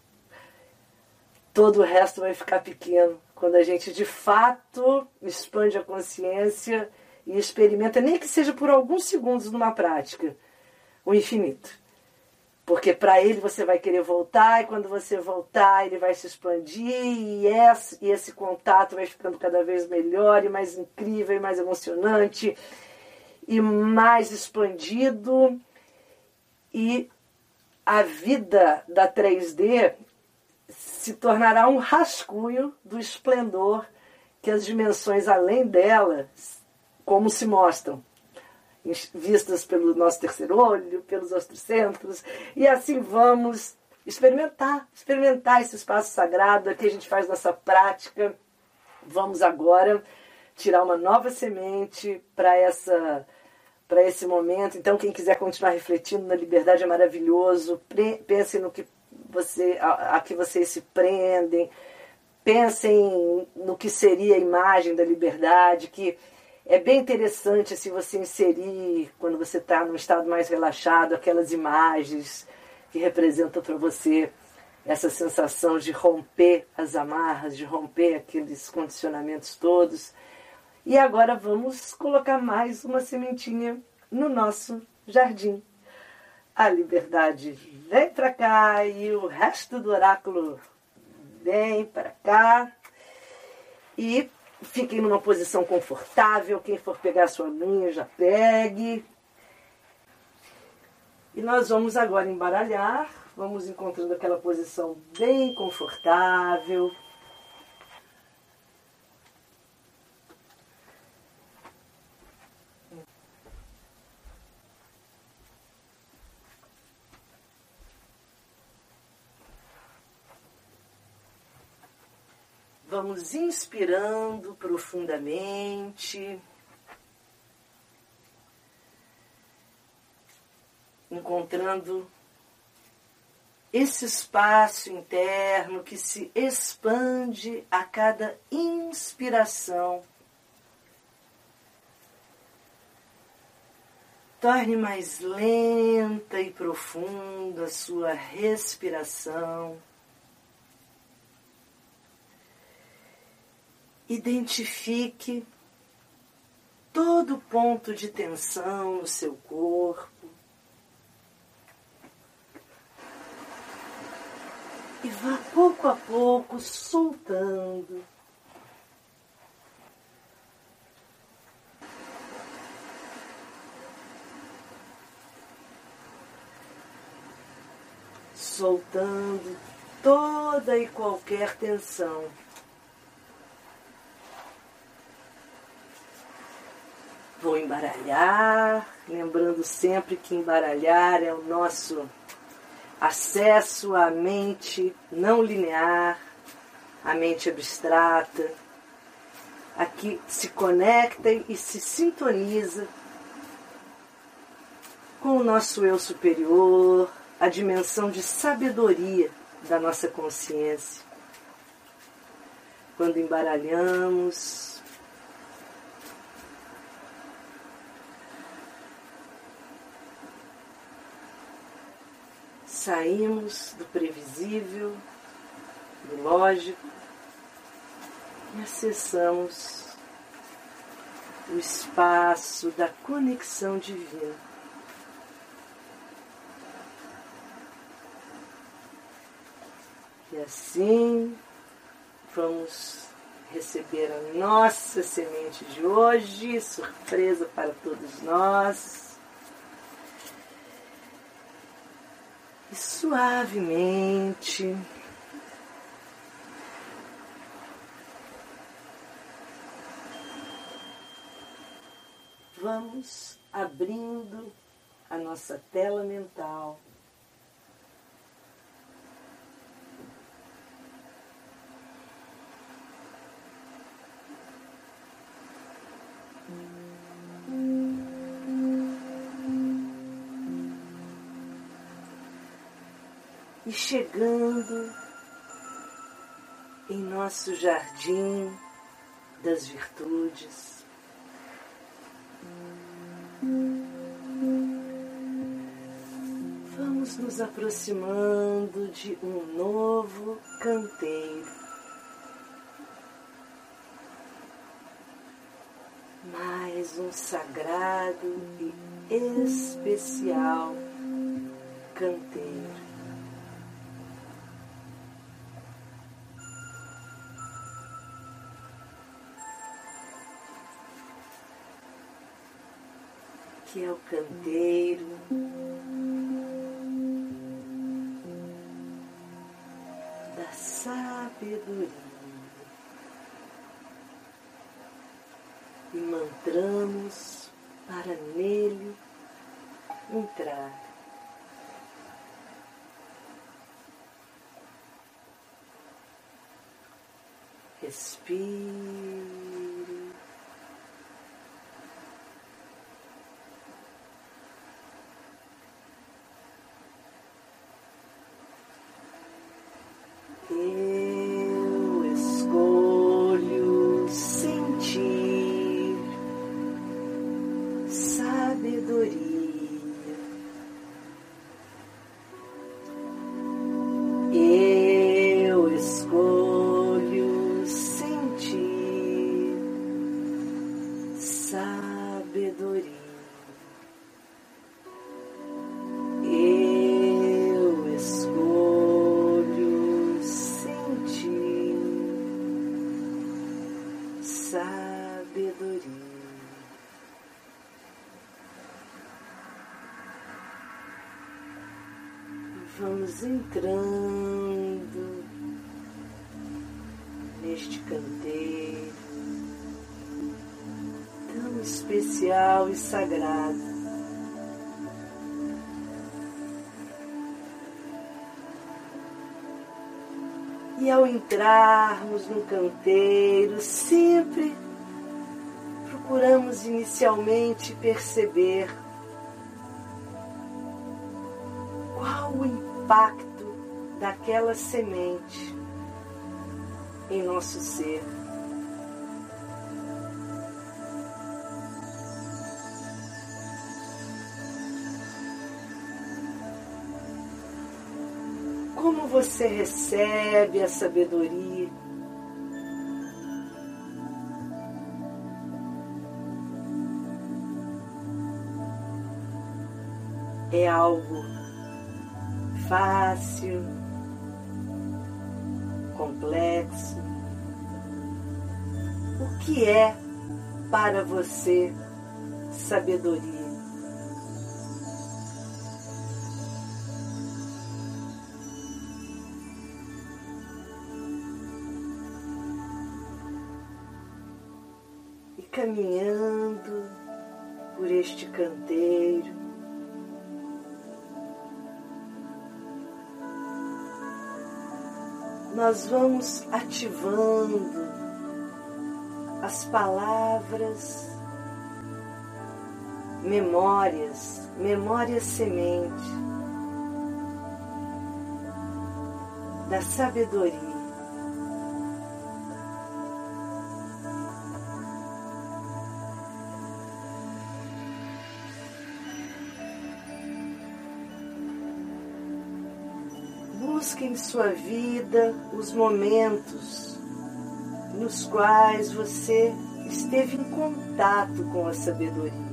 A: Todo o resto vai ficar pequeno quando a gente de fato expande a consciência e experimenta, nem que seja por alguns segundos numa prática, o infinito. Porque para ele você vai querer voltar, e quando você voltar, ele vai se expandir, e esse, e esse contato vai ficando cada vez melhor, e mais incrível, e mais emocionante, e mais expandido. E a vida da 3D se tornará um rascunho do esplendor que as dimensões além dela, como se mostram vistas pelo nosso terceiro olho, pelos centros e assim vamos experimentar, experimentar esse espaço sagrado que a gente faz nossa prática. Vamos agora tirar uma nova semente para essa para esse momento. Então, quem quiser continuar refletindo na liberdade é maravilhoso. Pense no que você a, a que vocês se prendem. Pensem no que seria a imagem da liberdade, que é bem interessante se você inserir, quando você está num estado mais relaxado, aquelas imagens que representam para você essa sensação de romper as amarras, de romper aqueles condicionamentos todos. E agora vamos colocar mais uma sementinha no nosso jardim. A liberdade vem para cá e o resto do oráculo vem para cá. E Fiquem numa posição confortável. Quem for pegar sua linha, já pegue. E nós vamos agora embaralhar. Vamos encontrando aquela posição bem confortável. Vamos inspirando profundamente. Encontrando esse espaço interno que se expande a cada inspiração. Torne mais lenta e profunda a sua respiração. Identifique todo ponto de tensão no seu corpo. E vá pouco a pouco soltando. soltando toda e qualquer tensão. Embaralhar, lembrando sempre que embaralhar é o nosso acesso à mente não linear, à mente abstrata, a que se conecta e se sintoniza com o nosso eu superior, a dimensão de sabedoria da nossa consciência. Quando embaralhamos, saímos do previsível, do lógico e acessamos o espaço da conexão divina. E assim vamos receber a nossa semente de hoje, surpresa para todos nós. E suavemente. Vamos abrindo a nossa tela mental e chegando em nosso jardim das virtudes. Vamos nos aproximando de um novo canteiro. Mais um sagrado e especial canteiro. Que é o canteiro. Da sabedoria. E mantramos para nele entrar. Respire. Amen. Entrando neste canteiro tão especial e sagrado. E ao entrarmos no canteiro, sempre procuramos inicialmente perceber impacto daquela semente em nosso ser. Como você recebe a sabedoria? É algo fácil, complexo. O que é para você sabedoria? E caminhando por este canteiro, nós vamos ativando as palavras, memórias, memória semente da sabedoria. Em sua vida os momentos nos quais você esteve em contato com a sabedoria.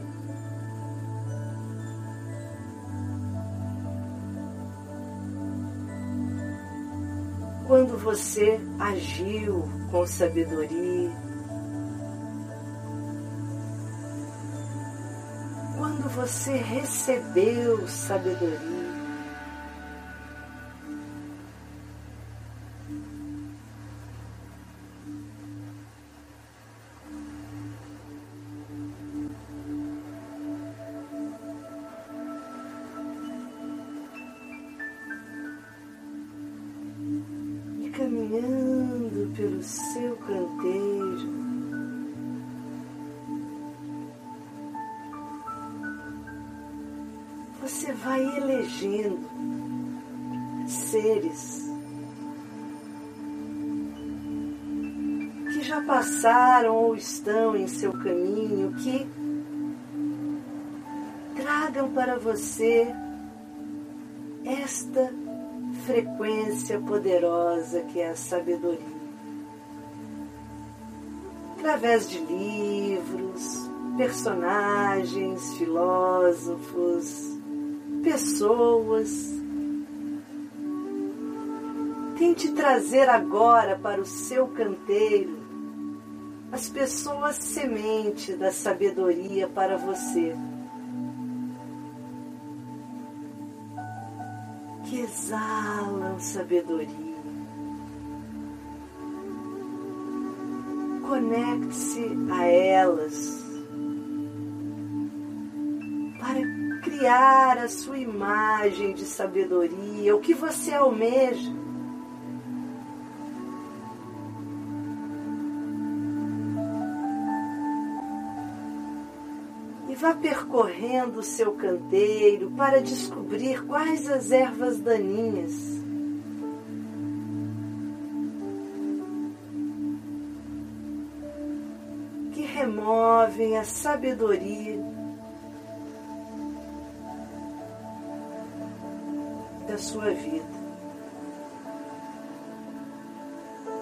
A: Quando você agiu com sabedoria, quando você recebeu sabedoria, para você esta frequência poderosa que é a sabedoria. Através de livros, personagens, filósofos, pessoas. Tente trazer agora para o seu canteiro as pessoas semente da sabedoria para você. Que exalam sabedoria. Conecte-se a elas para criar a sua imagem de sabedoria, o que você almeja. Vá percorrendo o seu canteiro para descobrir quais as ervas daninhas que removem a sabedoria da sua vida.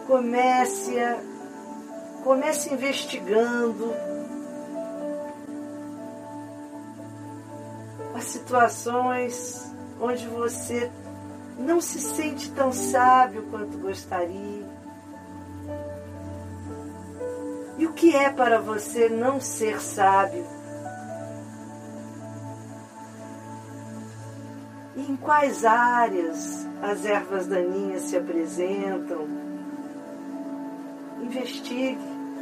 A: Comece a comece investigando situações onde você não se sente tão sábio quanto gostaria. E o que é para você não ser sábio? E em quais áreas as ervas daninhas se apresentam? Investigue,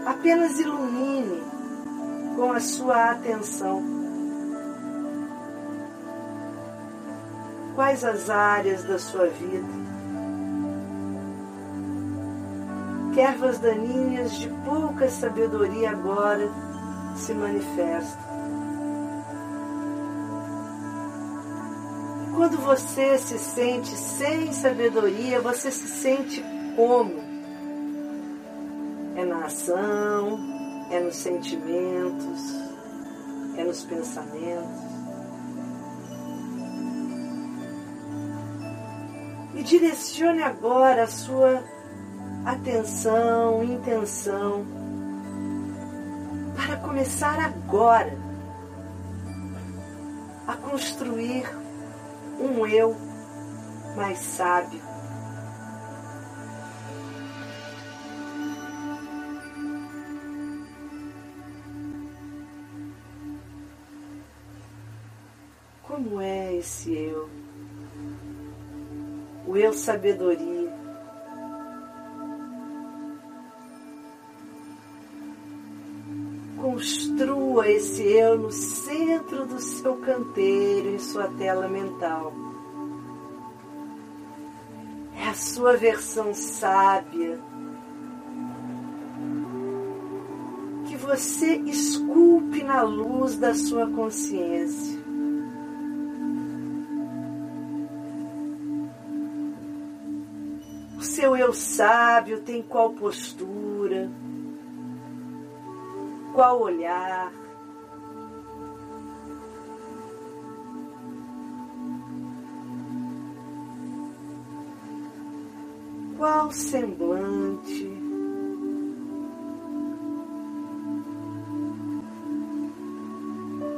A: apenas ilumine com a sua atenção. Quais as áreas da sua vida que ervas daninhas de pouca sabedoria agora se manifestam. Quando você se sente sem sabedoria, você se sente como? É na ação, é nos sentimentos, é nos pensamentos. E direcione agora a sua atenção, intenção, para começar agora a construir um eu mais sábio. Sabedoria. Construa esse eu no centro do seu canteiro, em sua tela mental. É a sua versão sábia que você esculpe na luz da sua consciência. O seu eu sábio tem qual postura? Qual olhar? Qual semblante?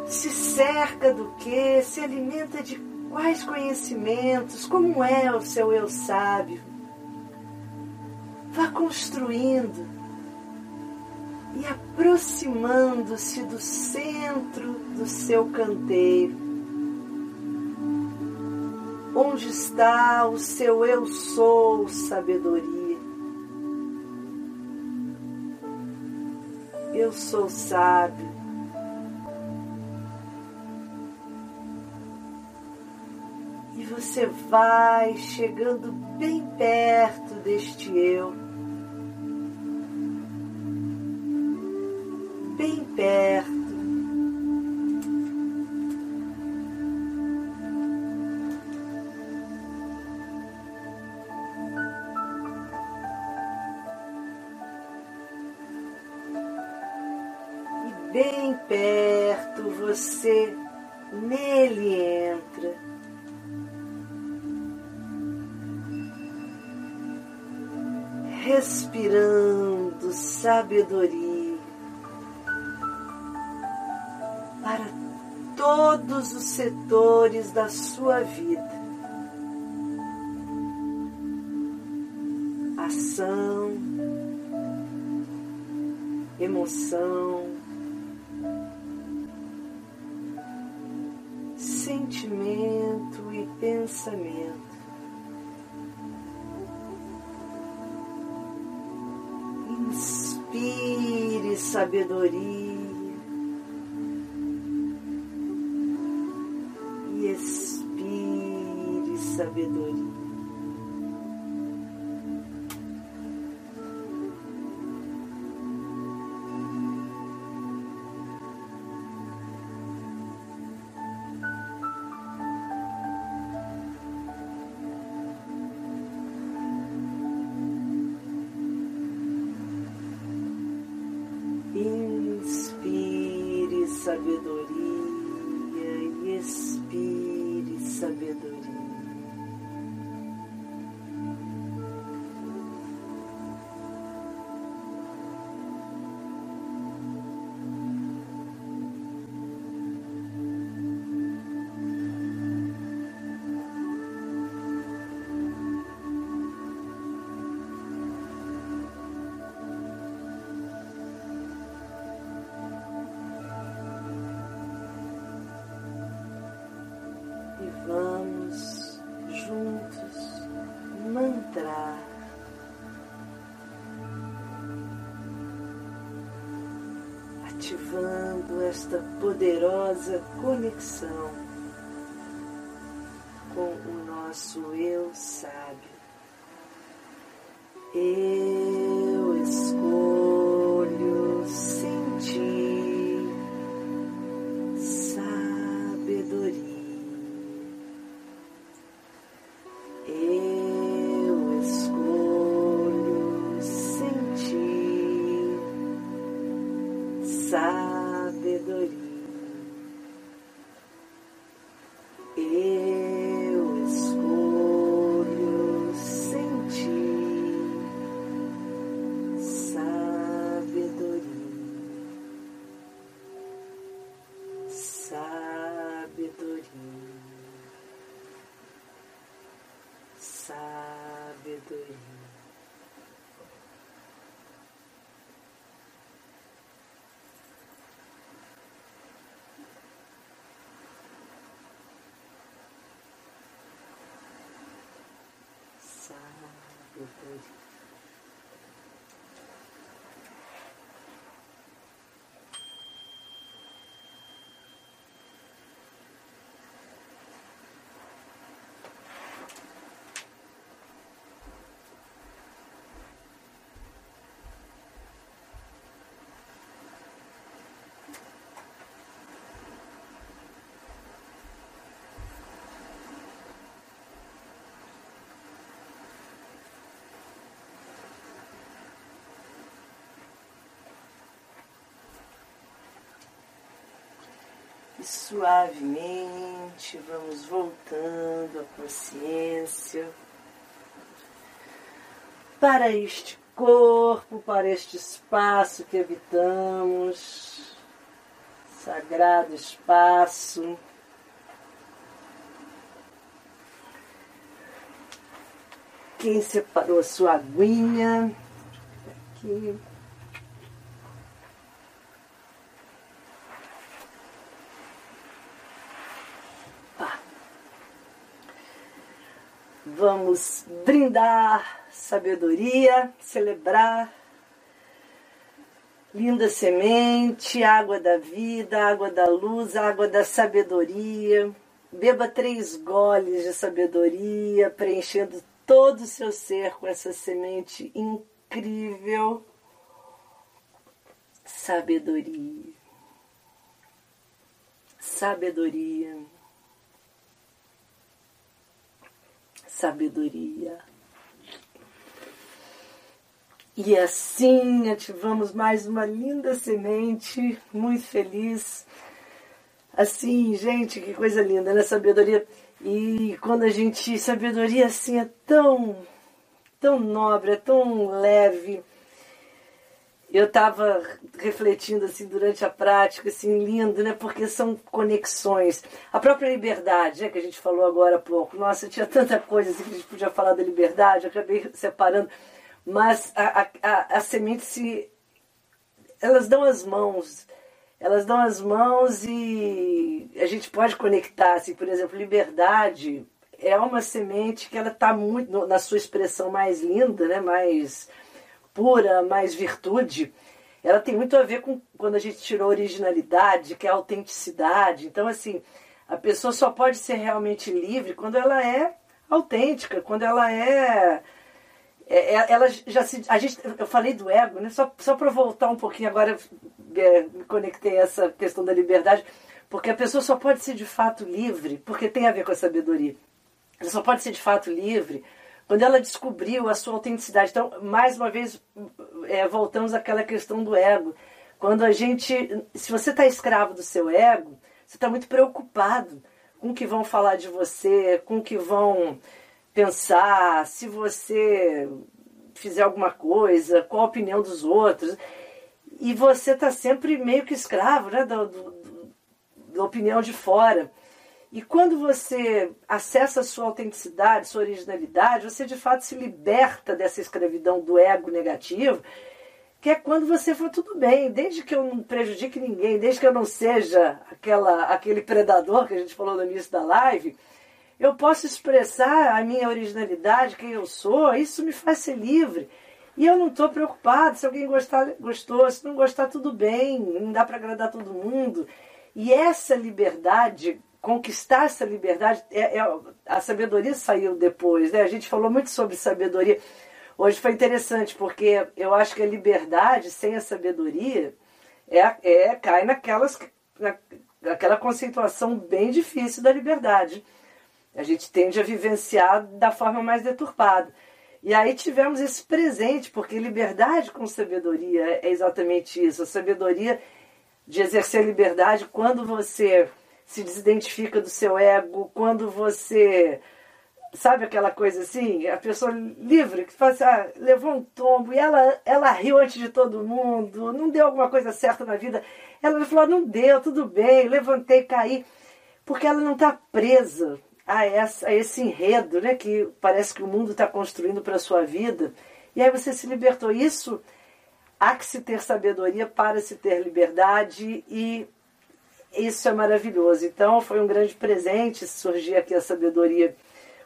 A: Se cerca do que? Se alimenta de quais conhecimentos? Como é o seu eu sábio? Construindo e aproximando-se do centro do seu canteiro, onde está o seu eu sou sabedoria. Eu sou sábio. E você vai chegando bem perto deste eu. Perto. E bem perto você nele entra. Respirando sabedoria. Todos os setores da sua vida. Ação, emoção, sentimento e pensamento. Inspire sabedoria. Sabedoria. Poderosa conexão sabedoria. E suavemente vamos voltando a consciência para este corpo, para este espaço que habitamos, sagrado espaço. Quem separou a sua aguinha? Aqui. Vamos brindar sabedoria, celebrar linda semente, água da vida, água da luz, água da sabedoria. Beba três goles de sabedoria, preenchendo todo o seu ser com essa semente incrível. Sabedoria. Sabedoria. Sabedoria. E assim ativamos mais uma linda semente, muito feliz. Assim, gente, que coisa linda, né? Sabedoria. E quando a gente. Sabedoria assim é tão, tão nobre, é tão leve eu estava refletindo assim durante a prática, assim, lindo, né? Porque são conexões. A própria liberdade, né, que a gente falou agora há pouco. Nossa, tinha tanta coisa assim que a gente podia falar da liberdade, eu acabei separando. Mas a, a, a, a semente se. Elas dão as mãos. Elas dão as mãos e a gente pode conectar, assim, por exemplo, liberdade é uma semente que ela está muito na sua expressão mais linda, né? Mais pura, mais virtude, ela tem muito a ver com quando a gente tirou originalidade, que é a autenticidade. Então, assim, a pessoa só pode ser realmente livre quando ela é autêntica, quando ela é. é, é ela já se, a gente, eu falei do ego, né? Só, só para voltar um pouquinho agora, é, me conectei a essa questão da liberdade, porque a pessoa só pode ser de fato livre, porque tem a ver com a sabedoria. Ela só pode ser de fato livre quando ela descobriu a sua autenticidade. Então, mais uma vez, é, voltamos àquela questão do ego. Quando a gente. Se você está escravo do seu ego, você está muito preocupado com o que vão falar de você, com o que vão pensar, se você fizer alguma coisa, qual a opinião dos outros. E você está sempre meio que escravo né, da, da opinião de fora. E quando você acessa a sua autenticidade, sua originalidade, você de fato se liberta dessa escravidão do ego negativo, que é quando você for tudo bem, desde que eu não prejudique ninguém, desde que eu não seja aquela, aquele predador que a gente falou no início da live, eu posso expressar a minha originalidade, quem eu sou, isso me faz ser livre. E eu não estou preocupado se alguém gostar, gostou, se não gostar, tudo bem, não dá para agradar todo mundo. E essa liberdade conquistar essa liberdade, é, é, a sabedoria saiu depois, né? A gente falou muito sobre sabedoria. Hoje foi interessante, porque eu acho que a liberdade sem a sabedoria é, é cai naquelas, na, naquela conceituação bem difícil da liberdade. A gente tende a vivenciar da forma mais deturpada. E aí tivemos esse presente, porque liberdade com sabedoria é exatamente isso. A sabedoria de exercer liberdade quando você se desidentifica do seu ego, quando você. Sabe aquela coisa assim? A pessoa livre, que faz, ah, levou um tombo e ela, ela riu antes de todo mundo, não deu alguma coisa certa na vida. Ela falou: não deu, tudo bem, levantei, caí. Porque ela não está presa a, essa, a esse enredo né, que parece que o mundo está construindo para a sua vida. E aí você se libertou. Isso há que se ter sabedoria para se ter liberdade e isso é maravilhoso. Então foi um grande presente surgir aqui a sabedoria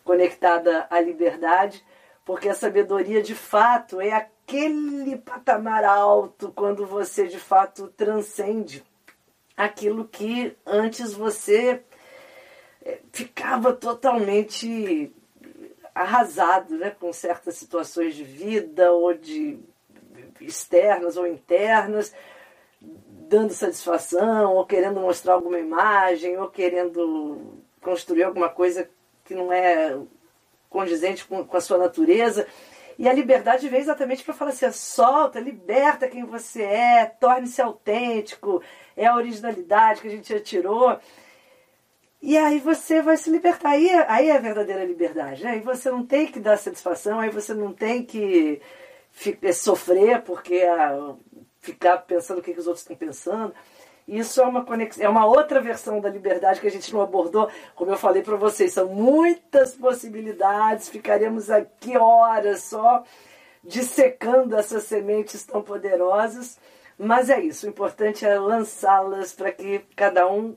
A: conectada à liberdade, porque a sabedoria de fato é aquele patamar alto quando você de fato transcende aquilo que antes você eh, ficava totalmente arrasado né, com certas situações de vida ou de externas ou internas, dando satisfação, ou querendo mostrar alguma imagem, ou querendo construir alguma coisa que não é condizente com, com a sua natureza. E a liberdade vem exatamente para falar assim: solta, liberta quem você é, torne-se autêntico, é a originalidade que a gente já tirou. E aí você vai se libertar. Aí, aí é a verdadeira liberdade. Né? Aí você não tem que dar satisfação, aí você não tem que sofrer porque ficar pensando o que, que os outros estão pensando. Isso é uma conexão, é uma outra versão da liberdade que a gente não abordou, como eu falei para vocês, são muitas possibilidades, ficaríamos aqui horas só dissecando essas sementes tão poderosas, mas é isso, o importante é lançá-las para que cada um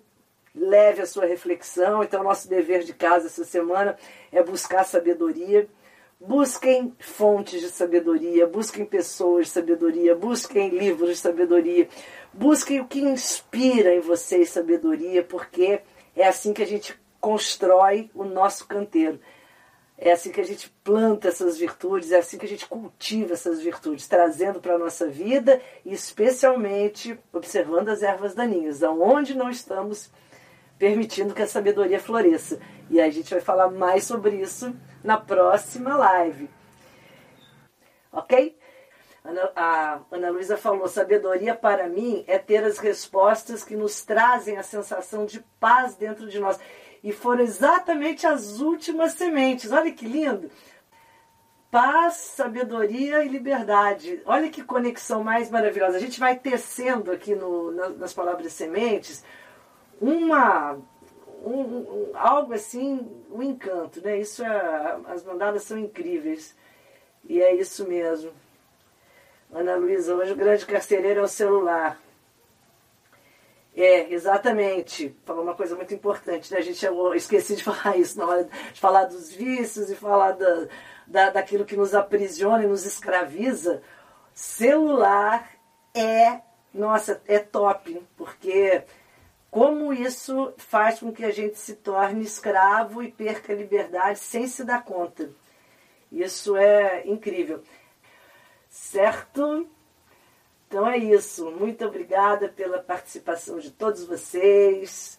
A: leve a sua reflexão. Então, nosso dever de casa essa semana é buscar sabedoria. Busquem fontes de sabedoria, busquem pessoas de sabedoria, busquem livros de sabedoria, busquem o que inspira em vocês sabedoria, porque é assim que a gente constrói o nosso canteiro. É assim que a gente planta essas virtudes, é assim que a gente cultiva essas virtudes, trazendo para a nossa vida e especialmente observando as ervas daninhas, aonde não estamos permitindo que a sabedoria floresça. E a gente vai falar mais sobre isso na próxima live. Ok? a Ana Luísa falou: sabedoria para mim é ter as respostas que nos trazem a sensação de paz dentro de nós. E foram exatamente as últimas sementes. Olha que lindo! Paz, sabedoria e liberdade. Olha que conexão mais maravilhosa. A gente vai tecendo aqui no, nas palavras sementes uma um, um, algo assim, um encanto, né? Isso é, as mandadas são incríveis. E é isso mesmo. Ana Luísa, hoje o grande carcereiro é o celular. É, exatamente. Falou uma coisa muito importante, né? A gente eu esqueci de falar isso na hora de falar dos vícios e falar da, da, daquilo que nos aprisiona e nos escraviza. Celular é, nossa, é top, porque como isso faz com que a gente se torne escravo e perca a liberdade sem se dar conta. Isso é incrível. Certo? Então é isso. Muito obrigada pela participação de todos vocês.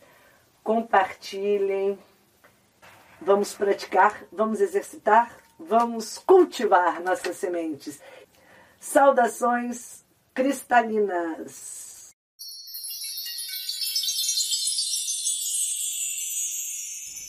A: Compartilhem. Vamos praticar, vamos exercitar, vamos cultivar nossas sementes. Saudações cristalinas.